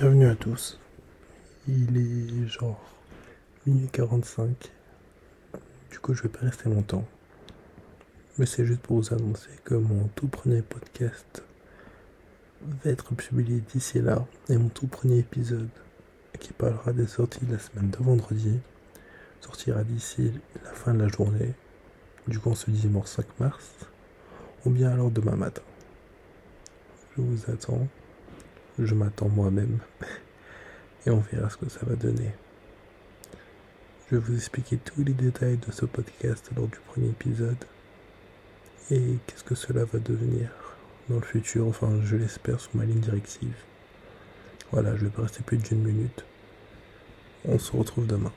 Bienvenue à tous. Il est genre minuit 45. Du coup, je vais pas rester longtemps. Mais c'est juste pour vous annoncer que mon tout premier podcast va être publié d'ici là. Et mon tout premier épisode, qui parlera des sorties de la semaine de vendredi, sortira d'ici la fin de la journée. Du coup, on se dit dimanche 5 mars. Ou bien alors demain matin. Je vous attends. Je m'attends moi-même. Et on verra ce que ça va donner. Je vais vous expliquer tous les détails de ce podcast lors du premier épisode. Et qu'est-ce que cela va devenir dans le futur, enfin je l'espère sous ma ligne directive. Voilà, je vais pas rester plus d'une minute. On se retrouve demain.